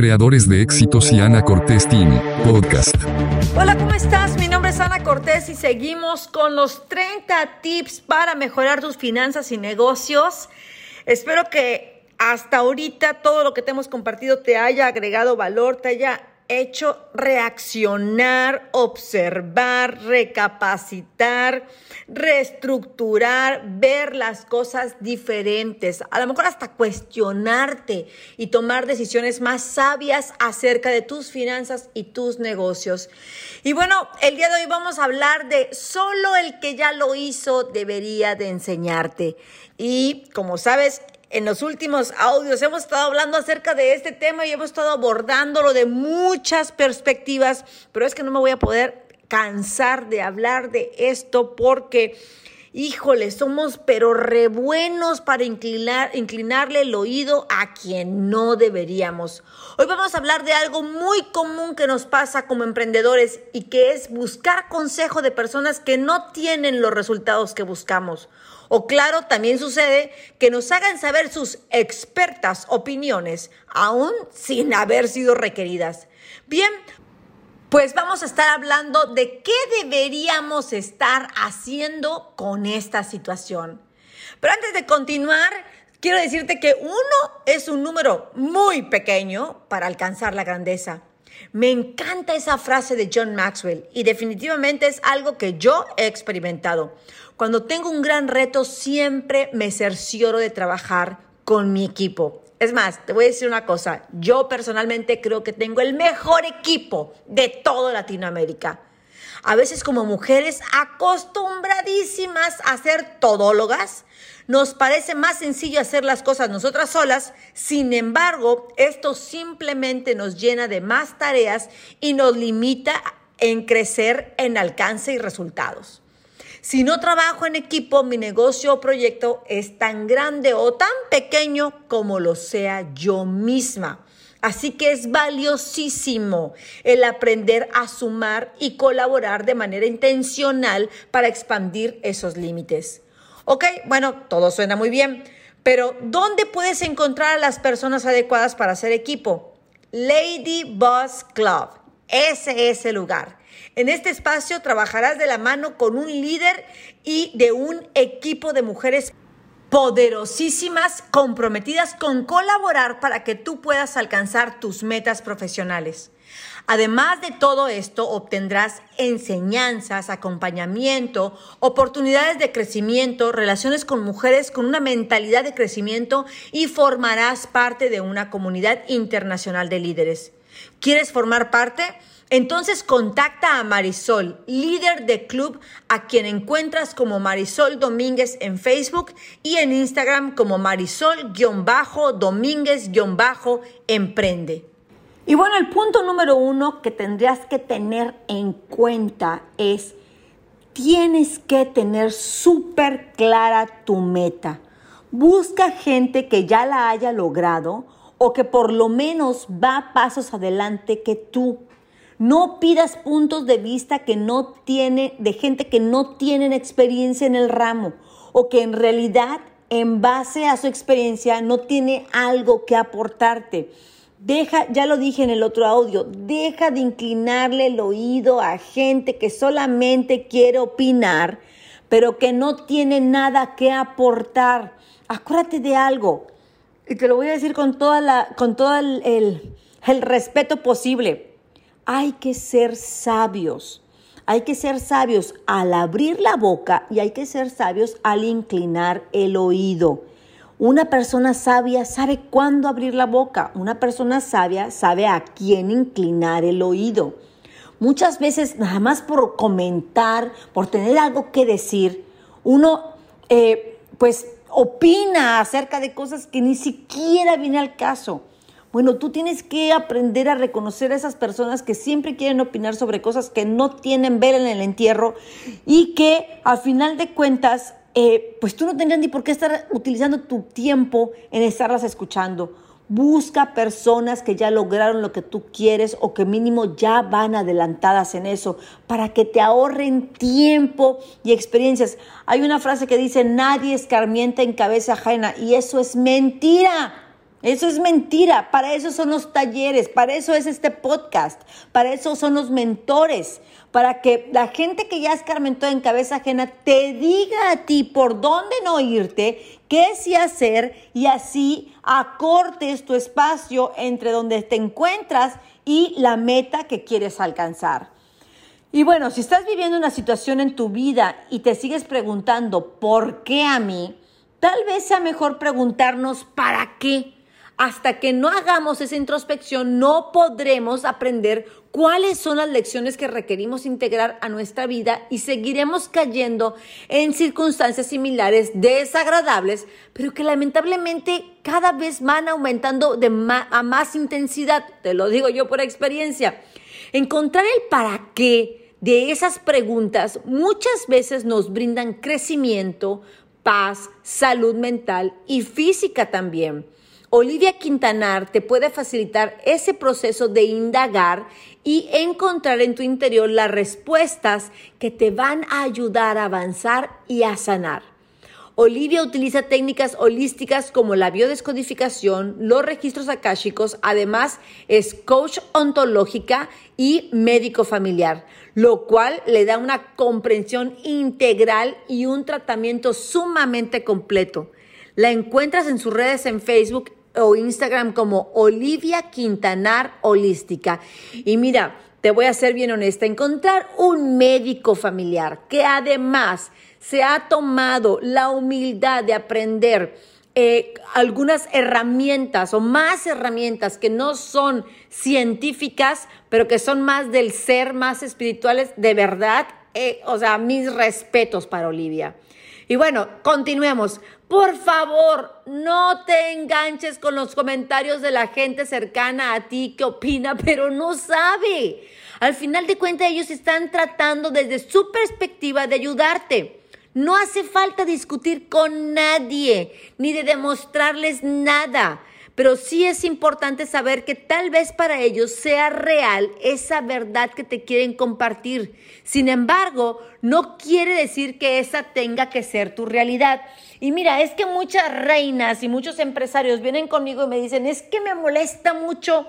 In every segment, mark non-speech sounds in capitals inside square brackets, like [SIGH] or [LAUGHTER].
creadores de éxitos y Ana Cortés Team, podcast. Hola, ¿cómo estás? Mi nombre es Ana Cortés y seguimos con los 30 tips para mejorar tus finanzas y negocios. Espero que hasta ahorita todo lo que te hemos compartido te haya agregado valor, te haya hecho reaccionar, observar, recapacitar, reestructurar, ver las cosas diferentes, a lo mejor hasta cuestionarte y tomar decisiones más sabias acerca de tus finanzas y tus negocios. Y bueno, el día de hoy vamos a hablar de solo el que ya lo hizo debería de enseñarte. Y como sabes, en los últimos audios hemos estado hablando acerca de este tema y hemos estado abordándolo de muchas perspectivas, pero es que no me voy a poder cansar de hablar de esto porque, híjole, somos pero re buenos para inclinar, inclinarle el oído a quien no deberíamos. Hoy vamos a hablar de algo muy común que nos pasa como emprendedores y que es buscar consejo de personas que no tienen los resultados que buscamos o claro, también sucede que nos hagan saber sus expertas opiniones, aún sin haber sido requeridas. Bien, pues vamos a estar hablando de qué deberíamos estar haciendo con esta situación. Pero antes de continuar, quiero decirte que uno es un número muy pequeño para alcanzar la grandeza. Me encanta esa frase de John Maxwell y definitivamente es algo que yo he experimentado. Cuando tengo un gran reto, siempre me cercioro de trabajar con mi equipo. Es más, te voy a decir una cosa, yo personalmente creo que tengo el mejor equipo de toda Latinoamérica. A veces como mujeres acostumbradísimas a ser todólogas, nos parece más sencillo hacer las cosas nosotras solas, sin embargo, esto simplemente nos llena de más tareas y nos limita en crecer en alcance y resultados. Si no trabajo en equipo, mi negocio o proyecto es tan grande o tan pequeño como lo sea yo misma. Así que es valiosísimo el aprender a sumar y colaborar de manera intencional para expandir esos límites. Ok, bueno, todo suena muy bien, pero ¿dónde puedes encontrar a las personas adecuadas para hacer equipo? Lady Boss Club. Ese es el lugar. En este espacio trabajarás de la mano con un líder y de un equipo de mujeres poderosísimas, comprometidas con colaborar para que tú puedas alcanzar tus metas profesionales. Además de todo esto, obtendrás enseñanzas, acompañamiento, oportunidades de crecimiento, relaciones con mujeres con una mentalidad de crecimiento y formarás parte de una comunidad internacional de líderes. ¿Quieres formar parte? Entonces contacta a Marisol, líder de club, a quien encuentras como Marisol Domínguez en Facebook y en Instagram como Marisol-Domínguez-Emprende. Y bueno, el punto número uno que tendrías que tener en cuenta es, tienes que tener súper clara tu meta. Busca gente que ya la haya logrado o que por lo menos va pasos adelante que tú. No pidas puntos de vista que no tiene, de gente que no tienen experiencia en el ramo o que en realidad en base a su experiencia no tiene algo que aportarte. Deja, ya lo dije en el otro audio, deja de inclinarle el oído a gente que solamente quiere opinar, pero que no tiene nada que aportar. Acuérdate de algo, y te lo voy a decir con, toda la, con todo el, el respeto posible hay que ser sabios. Hay que ser sabios al abrir la boca y hay que ser sabios al inclinar el oído. Una persona sabia sabe cuándo abrir la boca. Una persona sabia sabe a quién inclinar el oído. Muchas veces, nada más por comentar, por tener algo que decir, uno eh, pues opina acerca de cosas que ni siquiera viene al caso. Bueno, tú tienes que aprender a reconocer a esas personas que siempre quieren opinar sobre cosas que no tienen ver en el entierro y que al final de cuentas, eh, pues tú no tendrías ni por qué estar utilizando tu tiempo en estarlas escuchando. Busca personas que ya lograron lo que tú quieres o que mínimo ya van adelantadas en eso para que te ahorren tiempo y experiencias. Hay una frase que dice, nadie escarmienta en cabeza ajena y eso es mentira. Eso es mentira. Para eso son los talleres, para eso es este podcast, para eso son los mentores, para que la gente que ya escarmentó en cabeza ajena te diga a ti por dónde no irte, qué sí hacer y así acortes tu espacio entre donde te encuentras y la meta que quieres alcanzar. Y bueno, si estás viviendo una situación en tu vida y te sigues preguntando, ¿por qué a mí? Tal vez sea mejor preguntarnos, ¿para qué? Hasta que no hagamos esa introspección, no podremos aprender cuáles son las lecciones que requerimos integrar a nuestra vida y seguiremos cayendo en circunstancias similares, desagradables, pero que lamentablemente cada vez van aumentando a más intensidad. Te lo digo yo por experiencia. Encontrar el para qué de esas preguntas muchas veces nos brindan crecimiento, paz, salud mental y física también. Olivia Quintanar te puede facilitar ese proceso de indagar y encontrar en tu interior las respuestas que te van a ayudar a avanzar y a sanar. Olivia utiliza técnicas holísticas como la biodescodificación, los registros akáshicos, además es coach ontológica y médico familiar, lo cual le da una comprensión integral y un tratamiento sumamente completo. La encuentras en sus redes en Facebook o Instagram como Olivia Quintanar Holística. Y mira, te voy a ser bien honesta, encontrar un médico familiar que además se ha tomado la humildad de aprender eh, algunas herramientas o más herramientas que no son científicas, pero que son más del ser, más espirituales, de verdad, eh, o sea, mis respetos para Olivia. Y bueno, continuemos. Por favor, no te enganches con los comentarios de la gente cercana a ti que opina, [LAUGHS] pero no sabe. Al final de cuentas, ellos están tratando desde su perspectiva de ayudarte. No hace falta discutir con nadie, ni de demostrarles nada pero sí es importante saber que tal vez para ellos sea real esa verdad que te quieren compartir. Sin embargo, no quiere decir que esa tenga que ser tu realidad. Y mira, es que muchas reinas y muchos empresarios vienen conmigo y me dicen, es que me molesta mucho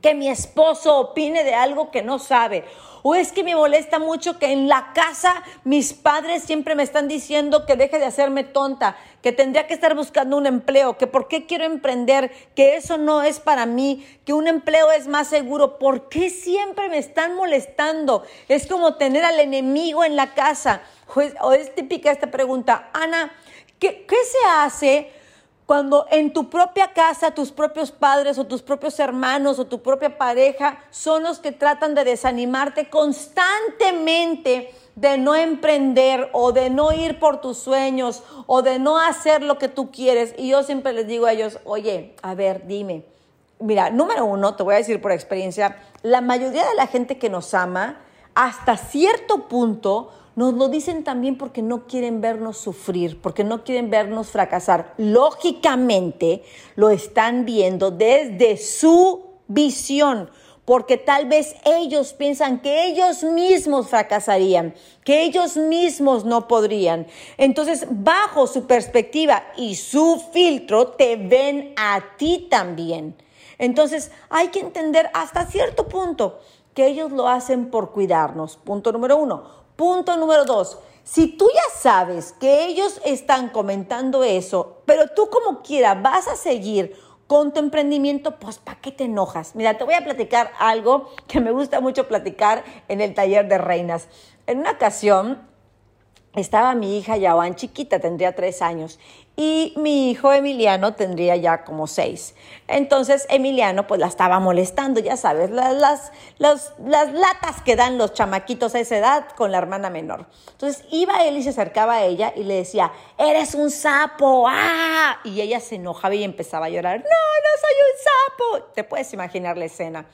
que mi esposo opine de algo que no sabe. O es que me molesta mucho que en la casa mis padres siempre me están diciendo que deje de hacerme tonta, que tendría que estar buscando un empleo, que por qué quiero emprender, que eso no es para mí, que un empleo es más seguro. ¿Por qué siempre me están molestando? Es como tener al enemigo en la casa. O es, típica esta pregunta, Ana, ¿qué, qué se hace? Cuando en tu propia casa tus propios padres o tus propios hermanos o tu propia pareja son los que tratan de desanimarte constantemente de no emprender o de no ir por tus sueños o de no hacer lo que tú quieres. Y yo siempre les digo a ellos, oye, a ver, dime. Mira, número uno, te voy a decir por experiencia, la mayoría de la gente que nos ama, hasta cierto punto, nos lo dicen también porque no quieren vernos sufrir, porque no quieren vernos fracasar. Lógicamente lo están viendo desde su visión, porque tal vez ellos piensan que ellos mismos fracasarían, que ellos mismos no podrían. Entonces, bajo su perspectiva y su filtro, te ven a ti también. Entonces, hay que entender hasta cierto punto que ellos lo hacen por cuidarnos. Punto número uno. Punto número dos. Si tú ya sabes que ellos están comentando eso, pero tú como quiera vas a seguir con tu emprendimiento, pues ¿para qué te enojas? Mira, te voy a platicar algo que me gusta mucho platicar en el taller de reinas. En una ocasión estaba mi hija Yawan chiquita, tendría tres años, y mi hijo Emiliano tendría ya como seis. Entonces Emiliano pues la estaba molestando, ya sabes, las, las, las, latas que dan los chamaquitos a esa edad con la hermana menor. Entonces iba él y se acercaba a ella y le decía, eres un sapo, ¡ah! Y ella se enojaba y empezaba a llorar, no, no soy un sapo. Te puedes imaginar la escena.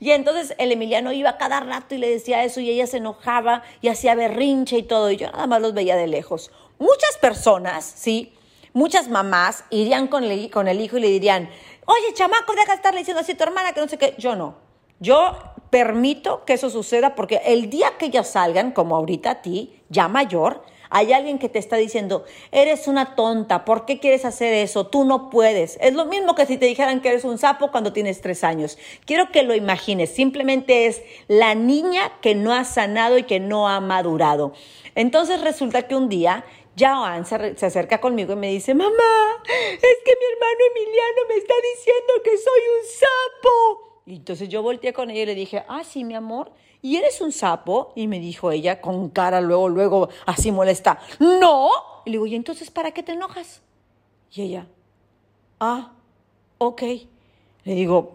Y entonces el Emiliano iba cada rato y le decía eso y ella se enojaba y hacía berrinche y todo. Y yo nada más los veía de lejos. Muchas personas, ¿sí? Muchas mamás irían con el, con el hijo y le dirían, oye, chamaco, deja de estarle diciendo así a tu hermana que no sé qué. Yo no. Yo permito que eso suceda porque el día que ellas salgan, como ahorita a ti, ya mayor, Hay alguien que te está diciendo, eres una tonta, ¿por qué quieres hacer eso? Tú no puedes. Es lo mismo que si te dijeran que eres un sapo cuando tienes tres años. Quiero que lo imagines, simplemente es la niña que no ha sanado y que no ha madurado. Entonces resulta que un día Joan se, se, acerca conmigo y me dice, mamá, es que mi hermano Emiliano me está diciendo que soy un sapo. Y entonces yo volteé con ella y le dije, ah, sí, mi amor, ¿y eres un sapo? Y me dijo ella con cara luego, luego, así molesta, no. Y le digo, ¿y entonces para qué te enojas? Y ella, ah, ok. Le digo,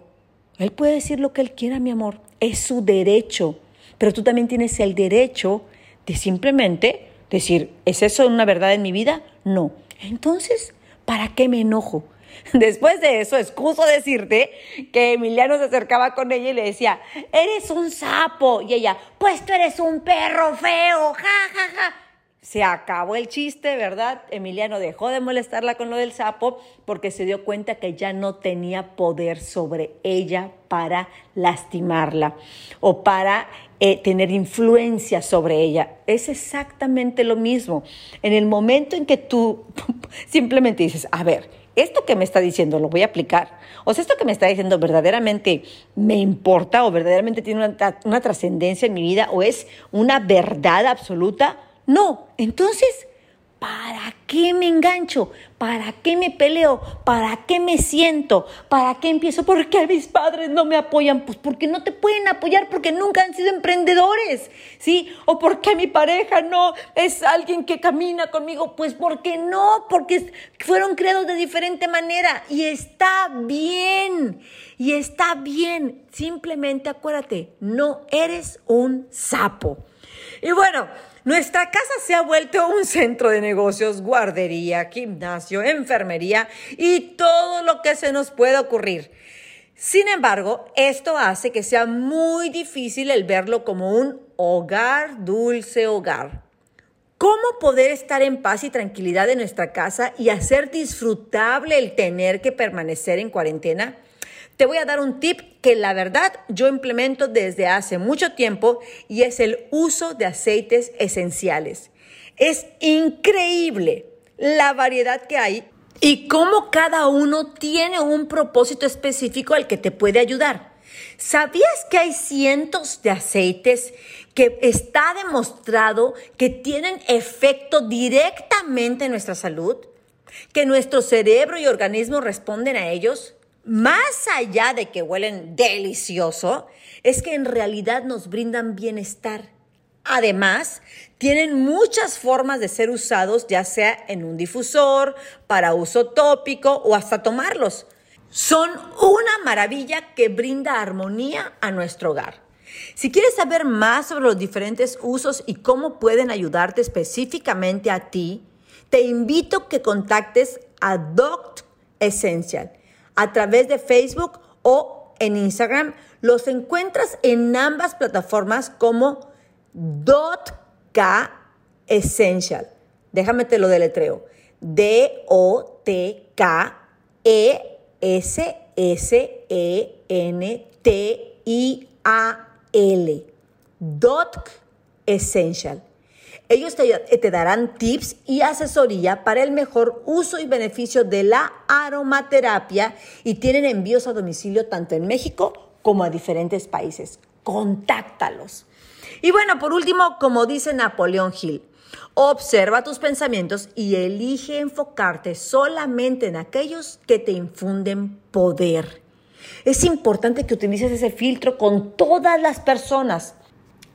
él puede decir lo que él quiera, mi amor, es su derecho, pero tú también tienes el derecho de simplemente decir, ¿es eso una verdad en mi vida? No. Entonces, ¿para qué me enojo? [LAUGHS] Después de eso, excuso decirte que Emiliano se acercaba con ella y le decía, eres un sapo. Y ella, pues tú eres un perro feo, ja, ja, ja. Se acabó el chiste, ¿verdad? Emiliano dejó de molestarla con lo del sapo porque se dio cuenta que ya no tenía poder sobre ella para lastimarla o para eh, tener influencia sobre ella. Es exactamente lo mismo. En el momento en que tú [LAUGHS] simplemente dices, a ver, esto que me está diciendo lo voy a aplicar. O sea, esto que me está diciendo verdaderamente me importa o verdaderamente tiene una, una trascendencia en mi vida o es una verdad absoluta no, entonces, ¿para qué me engancho? ¿Para qué me peleo? ¿Para qué me siento? ¿Para qué empiezo? ¿Por qué mis padres no me apoyan? Pues porque no te pueden apoyar porque nunca han sido emprendedores, ¿sí? ¿O porque mi pareja no es alguien que camina conmigo? Pues porque no, porque fueron creados de diferente manera y está bien, y está bien. Simplemente acuérdate, no eres un sapo. Y bueno, nuestra casa se ha vuelto un centro de negocios, guardería, gimnasio, enfermería y todo lo que se nos pueda ocurrir. Sin embargo, esto hace que sea muy difícil el verlo como un hogar, dulce hogar. ¿Cómo poder estar en paz y tranquilidad en nuestra casa y hacer disfrutable el tener que permanecer en cuarentena? Te voy a dar un tip que la verdad yo implemento desde hace mucho tiempo y es el uso de aceites esenciales. Es increíble la variedad que hay y cómo cada uno tiene un propósito específico al que te puede ayudar. ¿Sabías que hay cientos de aceites que está demostrado que tienen efecto directamente en nuestra salud? ¿Que nuestro cerebro y organismo responden a ellos? Más allá de que huelen delicioso, es que en realidad nos brindan bienestar. Además, tienen muchas formas de ser usados, ya sea en un difusor, para uso tópico o hasta tomarlos. Son una maravilla que brinda armonía a nuestro hogar. Si quieres saber más sobre los diferentes usos y cómo pueden ayudarte específicamente a ti, te invito a que contactes a Doct Essential a través de Facebook o en Instagram. Los encuentras en ambas plataformas como .k Essential. Déjame te lo deletreo. D-O-T-K-E-S-S-E-N-T-I-A-L. Dot Essential. Ellos te, darán tips y asesoría para el mejor uso y beneficio de la aromaterapia y tienen envíos a domicilio tanto en México como a diferentes países. Contáctalos. Y bueno, por último, como dice Napoleón Hill, observa tus pensamientos y elige enfocarte solamente en aquellos que te infunden poder. Es importante que utilices ese filtro con todas las personas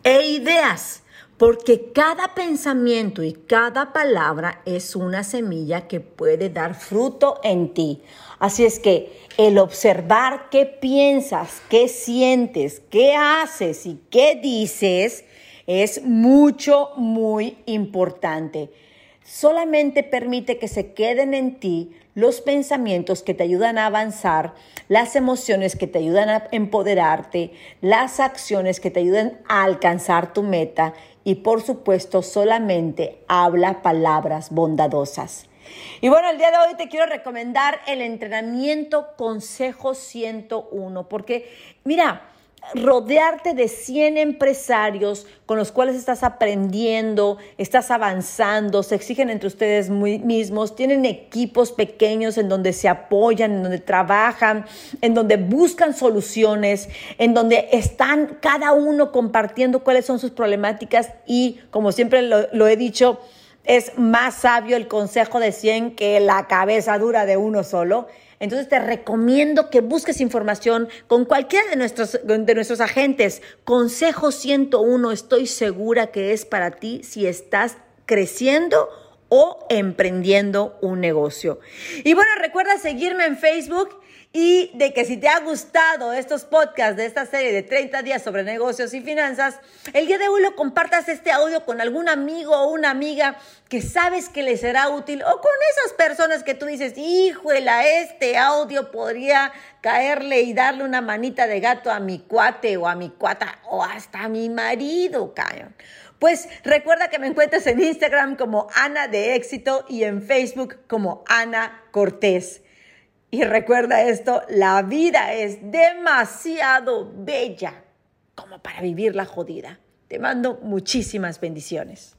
e ideas porque cada pensamiento y cada palabra es una semilla que puede dar fruto en ti. Así es que el observar qué piensas, qué sientes, qué haces y qué dices es mucho, muy importante. Solamente permite que se queden en ti los pensamientos que te ayudan a avanzar, las emociones que te ayudan a empoderarte, las acciones que te ayudan a alcanzar tu meta y por supuesto solamente habla palabras bondadosas. Y bueno, el día de hoy te quiero recomendar el entrenamiento Consejo 101, porque mira, rodearte de 100 empresarios con los cuales estás aprendiendo, estás avanzando, se exigen entre ustedes mismos, tienen equipos pequeños en donde se apoyan, en donde trabajan, en donde buscan soluciones, en donde están cada uno compartiendo cuáles son sus problemáticas y, como siempre lo, lo he dicho, es más sabio el consejo de 100 que la cabeza dura de uno solo. Entonces te recomiendo que busques información con cualquiera de nuestros, de nuestros agentes. Consejo 101, estoy segura que es para ti si estás creciendo o emprendiendo un negocio. Y bueno, recuerda seguirme en Facebook y de que si te ha gustado estos podcasts de esta serie de 30 días sobre negocios y finanzas, el día de hoy lo compartas este audio con algún amigo o una amiga que sabes que le será útil o con esas personas que tú dices, híjole, este audio podría caerle y darle una manita de gato a mi cuate o a mi cuata o hasta a mi marido, cayon. Pues recuerda que me encuentras en Instagram como Ana de Éxito y en Facebook como Ana Cortés. Y recuerda esto, la vida es demasiado bella como para vivirla jodida. Te mando muchísimas bendiciones.